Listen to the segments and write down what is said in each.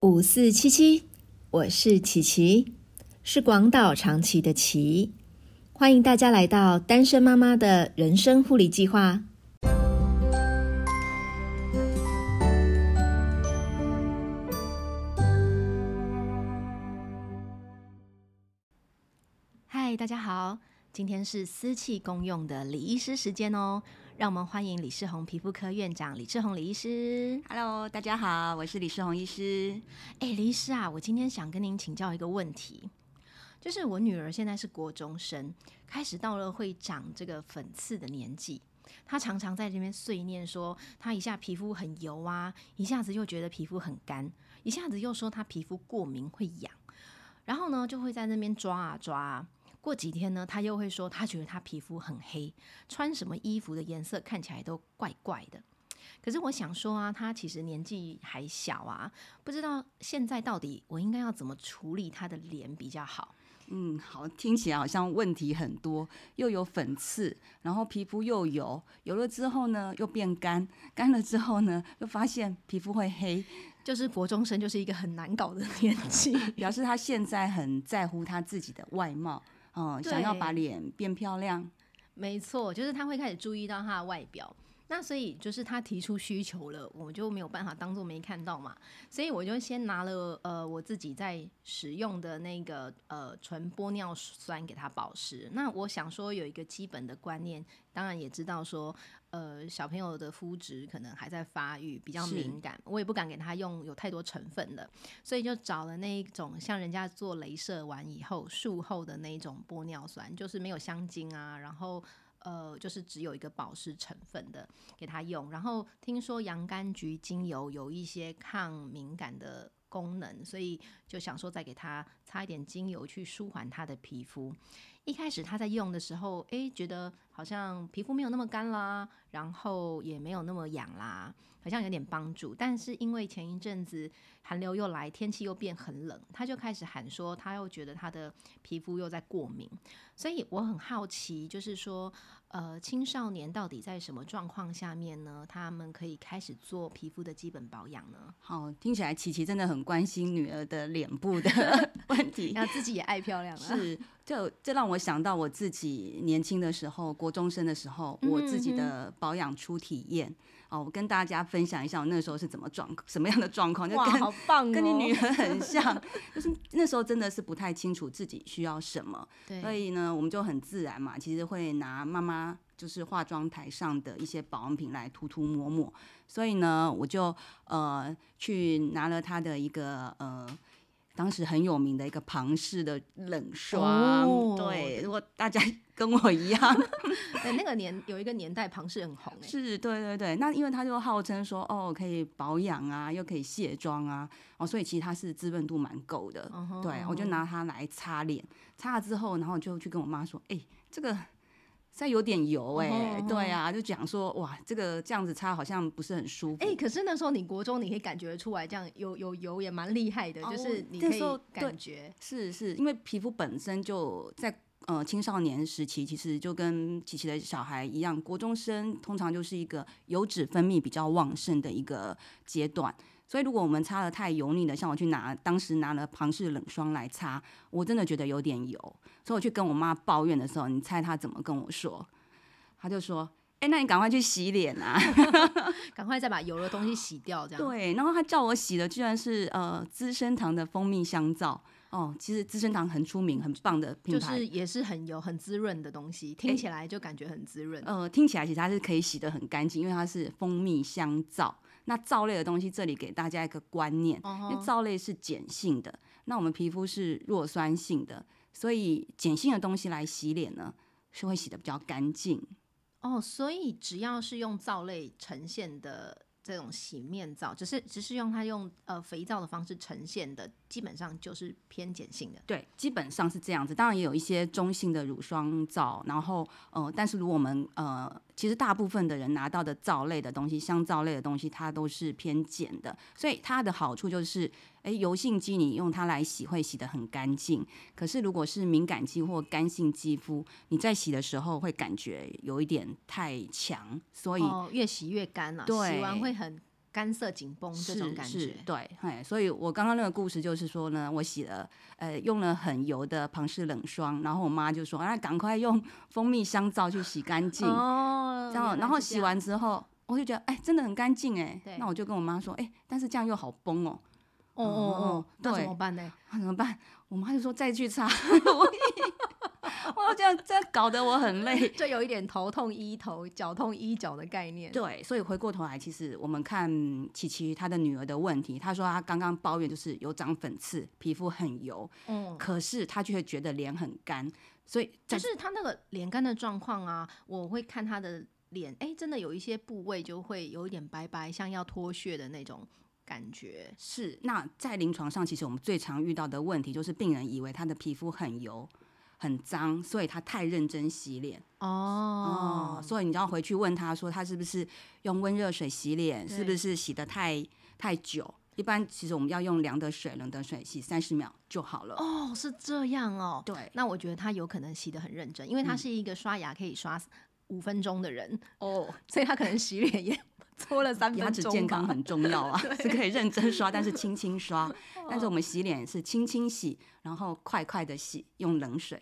五四七七，我是琪琪，是广岛长崎的琪，欢迎大家来到单身妈妈的人生护理计划。嗨，大家好，今天是私企公用的李医师时间哦。让我们欢迎李世宏皮肤科院长李世宏李医师。Hello，大家好，我是李世宏医师。哎，李医师啊，我今天想跟您请教一个问题，就是我女儿现在是国中生，开始到了会长这个粉刺的年纪。她常常在这边碎念说，她一下皮肤很油啊，一下子又觉得皮肤很干，一下子又说她皮肤过敏会痒，然后呢就会在那边抓啊抓啊。过几天呢，他又会说他觉得他皮肤很黑，穿什么衣服的颜色看起来都怪怪的。可是我想说啊，他其实年纪还小啊，不知道现在到底我应该要怎么处理他的脸比较好。嗯，好，听起来好像问题很多，又有粉刺，然后皮肤又油，油了之后呢又变干，干了之后呢又发现皮肤会黑，就是国中生就是一个很难搞的年纪。表示他现在很在乎他自己的外貌，嗯，想要把脸变漂亮。没错，就是他会开始注意到他的外表。那所以就是他提出需求了，我就没有办法当做没看到嘛。所以我就先拿了呃我自己在使用的那个呃纯玻尿酸给他保湿。那我想说有一个基本的观念，当然也知道说呃小朋友的肤质可能还在发育，比较敏感，我也不敢给他用有太多成分的，所以就找了那一种像人家做镭射完以后术后的那一种玻尿酸，就是没有香精啊，然后。呃，就是只有一个保湿成分的给他用，然后听说洋甘菊精油有一些抗敏感的功能，所以就想说再给他擦一点精油去舒缓他的皮肤。一开始他在用的时候，诶，觉得好像皮肤没有那么干啦，然后也没有那么痒啦，好像有点帮助。但是因为前一阵子寒流又来，天气又变很冷，他就开始喊说，他又觉得他的皮肤又在过敏。所以我很好奇，就是说，呃，青少年到底在什么状况下面呢？他们可以开始做皮肤的基本保养呢？好，听起来琪琪真的很关心女儿的脸部的 问题。那自己也爱漂亮啊，是，这这让我想到我自己年轻的时候，国中生的时候，我自己的保养初体验。哦，我跟大家分享一下我那时候是怎么状什么样的状况，就哇，跟好棒哦！跟你女儿很像，就是那时候真的是不太清楚自己需要什么，所，以呢，我们就很自然嘛，其实会拿妈妈就是化妆台上的一些保养品来涂涂抹抹，所以呢，我就呃去拿了她的一个呃。当时很有名的一个庞氏的冷霜，哦对，如果大家 跟我一样，对那个年有一个年代，庞氏很红哎，是，对对对，那因为它就号称说，哦，可以保养啊，又可以卸妆啊，哦，所以其实它是滋润度蛮够的。对，我就拿它来擦脸，擦了之后，然后就去跟我妈说，哎、这个这有点油哎、嗯哼对啊，就讲说，哇，这个这样子擦好像不是很舒服。哎、可是那时候你国中，你可以感觉出来，这样有有油也蛮厉害的，哦就是你可以感觉，是是，因为皮肤本身就在呃青少年时期，其实就跟琪琪的小孩一样，国中生通常就是一个油脂分泌比较旺盛的一个阶段。所以如果我们擦的太油腻的，像我去拿当时拿了庞氏冷霜来擦，我真的觉得有点油，所以我去跟我妈抱怨的时候，你猜她怎么跟我说？她就说：“哎、那你赶快去洗脸啊！” 赶快再把油的东西洗掉，这样。对，然后她叫我洗的居然是呃资生堂的蜂蜜香皂哦，其实资生堂很出名、很棒的品牌就。是也是很油、很滋润的东西，听起来就感觉很滋润。呃，听起来其实它是可以洗得很干净，因为它是蜂蜜香皂。那皂类的东西，这里给大家一个观念，哦因为皂类是碱性的，那我们皮肤是弱酸性的，所以碱性的东西来洗脸呢，是会洗的比较干净。哦，所以只要是用皂类呈现的这种洗面皂，只是只是用它用呃肥皂的方式呈现的，基本上就是偏碱性的。对，基本上是这样子。当然也有一些中性的乳霜皂，然后呃，但是如果我们呃，其实大部分的人拿到的皂类的东西，香皂类的东西，它都是偏碱的，所以它的好处就是，诶，油性肌你用它来洗会洗得很干净。可是如果是敏感肌或干性肌肤，你在洗的时候会感觉有一点太强，所以、哦，越洗越干了、对洗完会很干涩紧绷这种感觉。对，哎，所以我刚刚那个故事就是说呢，我洗了，呃，用了很油的庞氏冷霜，然后我妈就说，啊，赶快用 蜂蜜香皂去洗干净，哦然后，然后洗完之后，我就觉得，哎，真的很干净，哎，那我就跟我妈说，哎，但是这样又好崩哦，哦哦哦，那怎对么办呢？那怎么办？我妈就说再去擦，我 我这样这样搞得我很累。就有一点头痛医头，脚痛医脚的概念。对，所以回过头来，其实我们看琪琪她的女儿的问题，她说她刚刚抱怨就是有长粉刺，皮肤很油，嗯，可是她却会觉得脸很干，所以就是她那个脸干的状况啊，我会看她的脸，哎、真的有一些部位就会有一点白白，像要脱屑的那种感觉。是那在临床上，其实我们最常遇到的问题就是病人以为他的皮肤很油。很脏，所以他太认真洗脸哦哦，所以你就要回去问他说，他是不是用温热水洗脸，是不是洗的太太久？一般其实我们要用凉的水、冷的水洗三十秒就好了。哦，是这样哦。对，那我觉得他有可能洗的很认真，因为他是一个刷牙可以刷五分钟的人，哦，所以他可能洗脸也 搓了三牙分钟齿健康很重要啊，是可以认真刷，但是轻轻刷。但是哦我们洗脸是轻轻洗，然后快快的洗，用冷水。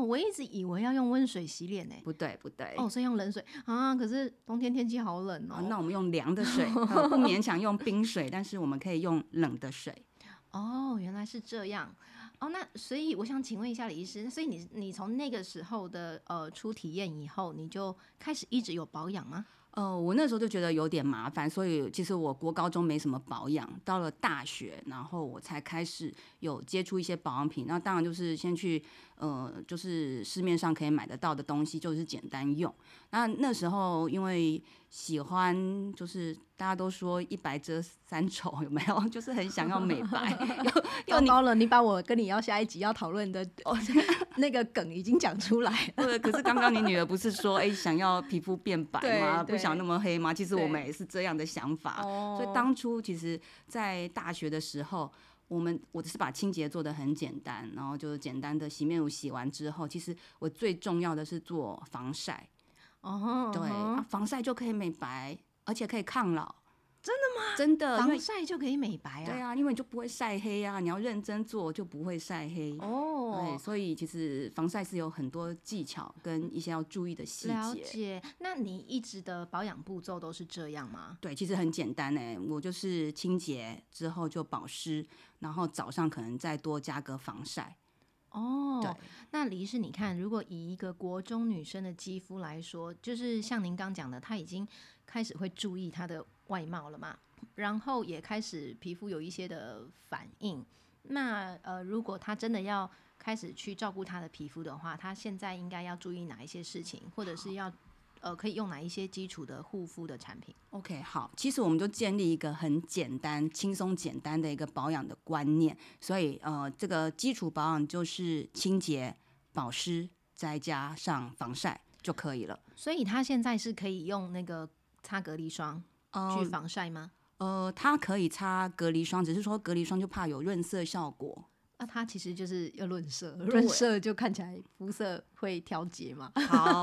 哦，我一直以为要用温水洗脸呢。不对，不对。哦，所以用冷水啊，可是冬天天气好冷哦。啊，那我们用凉的水，呃不勉强用冰水，但是我们可以用冷的水。哦，原来是这样。哦，那所以我想请问一下李医师，所以你你从那个时候的呃初体验以后，你就开始一直有保养吗？呃，我那时候就觉得有点麻烦，所以其实我国高中没什么保养，到了大学，然后我才开始有接触一些保养品。那当然就是先去呃，就是市面上可以买得到的东西，就是简单用。那那时候因为喜欢，就是大家都说一白遮三丑，有没有？就是很想要美白，又糟糕了，你把我跟你要下一集要讨论的 那个梗已经讲出来了。对，可是刚刚你女儿不是说，哎、想要皮肤变白对吗？不想那么黑吗？其实我们也是这样的想法。哦所以当初其实，在大学的时候，我们我只是把清洁做得很简单，然后就简单的洗面乳洗完之后，其实我最重要的是做防晒，哦，对，防晒就可以美白，而且可以抗老。真的吗？真的，防为晒就可以美白啊。对啊，因为你就不会晒黑啊，你要认真做就不会晒黑哦。对，哦，所以其实防晒是有很多技巧跟一些要注意的细了节。解。那你一直的保养步骤都是这样吗？对，其实很简单哎，我就是清洁之后就保湿，然后早上可能再多加个防晒。哦，对，那李医师，你看，如果以一个国中女生的肌肤来说，就是像您刚讲的，她已经开始会注意她的外貌了嘛，然后也开始皮肤有一些的反应。那呃，如果她真的要开始去照顾她的皮肤的话，她现在应该要注意哪一些事情，或者是要呃可以用哪一些基础的护肤的产品？OK，好，其实我们就建立一个很简单、轻松、简单的一个保养的观念，所以呃，这个基础保养就是清洁、保湿，再加上防晒就可以了。所以它现在是可以用那个擦隔离霜去防晒吗？呃，它可以擦隔离霜，只是说隔离霜就怕有润色效果。那、它其实就是要润色，润色就看起来肤色会调节嘛。好，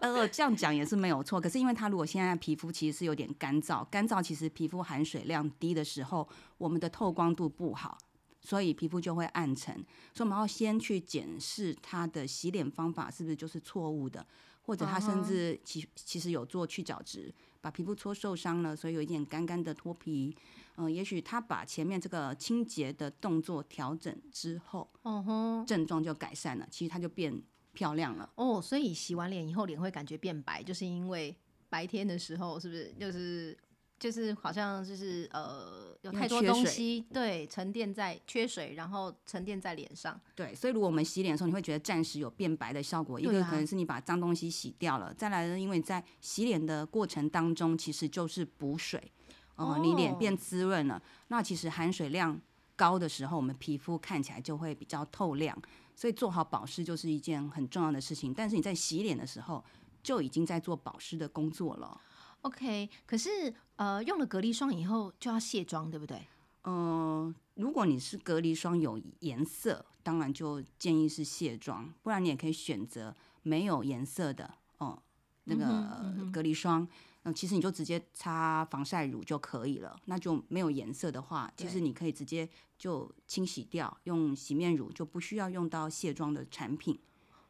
呃，这样讲也是没有错。可是因为它如果现在皮肤其实是有点干燥，干燥其实皮肤含水量低的时候，我们的透光度不好，所以皮肤就会暗沉。所以我们要先去检视它的洗脸方法是不是就是错误的，或者它甚至其其实有做去角质，把皮肤搓受伤了，所以有一点干干的脱皮。嗯、也许他把前面这个清洁的动作调整之后，哦哼，症状就改善了，其实它就变漂亮了。哦，所以洗完脸以后脸会感觉变白，就是因为白天的时候是不是就是就是好像就是呃有太多东西对沉淀在缺水，然后沉淀在脸上。对，所以如果我们洗脸的时候，你会觉得暂时有变白的效果。一个可能是你把脏东西洗掉了，再来呢，因为在洗脸的过程当中，其实就是补水，呃，你脸哦变滋润了，那其实含水量高的时候，我们皮肤看起来就会比较透亮。所以做好保湿就是一件很重要的事情。但是你在洗脸的时候，就已经在做保湿的工作了。OK，可是呃用了隔离霜以后就要卸妆，对不对？呃，如果你是隔离霜有颜色，当然就建议是卸妆，不然你也可以选择没有颜色的哦，那个隔离霜。嗯，其实你就直接擦防晒乳就可以了。那就没有颜色的话，其实你可以直接就清洗掉，用洗面乳就不需要用到卸妆的产品。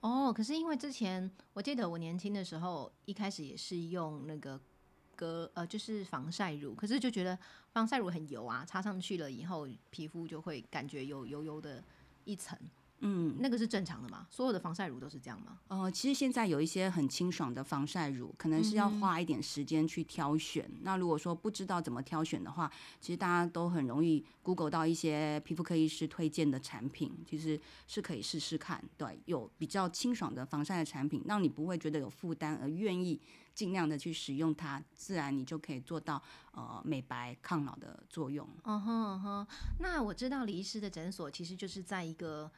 哦，可是因为之前我记得我年轻的时候，一开始也是用那个隔呃就是防晒乳，可是就觉得防晒乳很油啊，擦上去了以后皮肤就会感觉有油油的一层。嗯，那个是正常的吗？所有的防晒乳都是这样吗？呃，其实现在有一些很清爽的防晒乳，可能是要花一点时间去挑选。那如果说不知道怎么挑选的话，其实大家都很容易 Google 到一些皮肤科医师推荐的产品，其实是可以试试看。对，有比较清爽的防晒的产品，让你不会觉得有负担，而愿意尽量的去使用它，自然你就可以做到呃美白抗老的作用。嗯哼嗯哼，那我知道李医师的诊所其实就是在一个。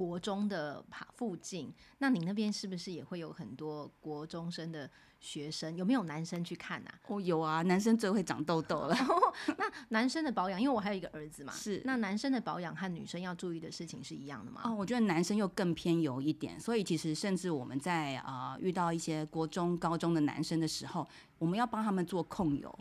国中的附近，那你那边是不是也会有很多国中生的学生？有没有男生去看啊？哦，有啊，男生最会长痘痘了。那男生的保养，因为我还有一个儿子嘛，是。那男生的保养和女生要注意的事情是一样的吗？哦，我觉得男生又更偏油一点，所以其实甚至我们在呃遇到一些国中、高中的男生的时候，我们要帮他们做控油。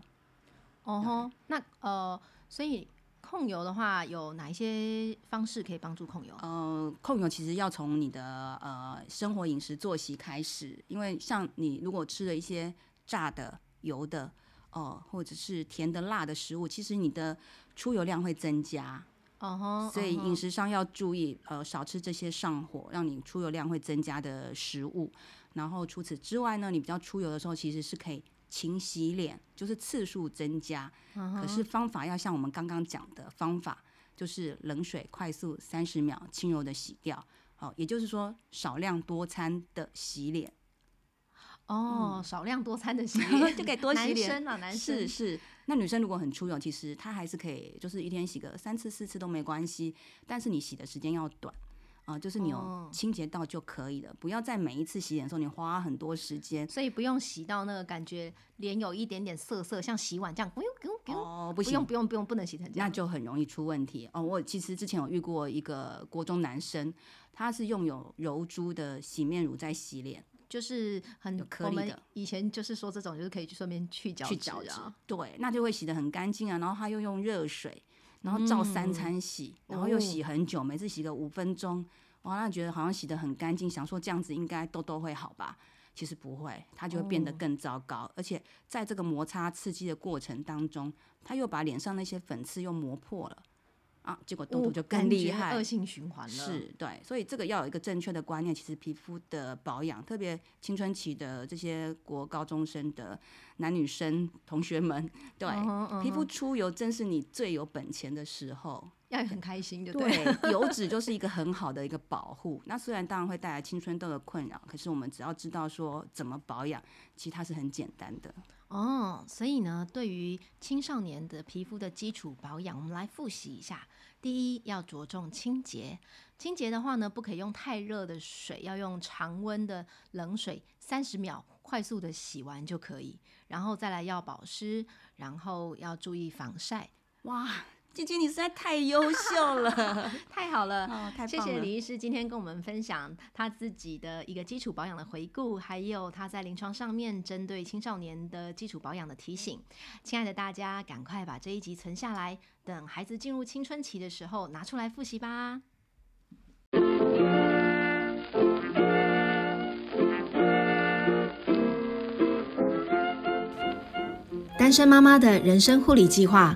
哦吼，那呃，所以。控油的话，有哪一些方式可以帮助控油？呃，控油其实要从你的呃生活饮食作息开始，因为像你如果吃了一些炸的、油的，哦，或者是甜的、辣的食物，其实你的出油量会增加。哦吼，所以饮食上要注意，呃，少吃这些上火、让你出油量会增加的食物。然后除此之外呢，你比较出油的时候，其实是可以。勤洗脸就是次数增加，可是方法要像我们刚刚讲的方法，就是冷水快速三十秒轻柔的洗掉。好，也就是说少量多餐的洗脸。哦，少量多餐的洗 脸就可以多洗 脸。男生啊，男生是是。那女生如果很出油，其实她还是可以，就是一天洗个三次四次都没关系，但是你洗的时间要短。啊，就是你有清洁到就可以了，不要在每一次洗脸的时候你花很多时间，所以不用洗到那个感觉脸有一点点涩涩，像洗碗这样，不用不用不用哦，不用不用不用不能洗成这样，那就很容易出问题哦。我其实之前有遇过一个国中男生，他是用有柔珠的洗面乳在洗脸，就是很颗粒的。以前就是说这种就是可以顺便去角质啊，对，那就会洗得很干净啊。然后他又用热水，然后照三餐洗，然后又洗很久，每次洗个五分钟。哇，那觉得好像洗得很干净，想说这样子应该痘痘会好吧？其实不会，它就会变得更糟糕。而且在这个摩擦刺激的过程当中，它又把脸上那些粉刺又磨破了啊，结果痘痘就更厉害，恶性循环了。是对，所以这个要有一个正确的观念。其实皮肤的保养，特别青春期的这些国高中生的男女生同学们，对皮肤出油，正是你最有本钱的时候。要很开心，就对。油脂就是一个很好的一个保护。那虽然当然会带来青春痘的困扰，可是我们只要知道说怎么保养，其实它是很简单的。哦，所以呢，对于青少年的皮肤的基础保养，我们来复习一下。第一，要着重清洁。清洁的话呢，不可以用太热的水，要用常温的冷水，三十秒快速的洗完就可以。然后再来要保湿，然后要注意防晒。哇！姐姐，你实在太优秀了，太好了，哦，太了！谢谢李医师今天跟我们分享他自己的一个基础保养的回顾，还有他在临床上面针对青少年的基础保养的提醒。亲爱的大家，赶快把这一集存下来，等孩子进入青春期的时候拿出来复习吧。单身妈妈的人生护理计划。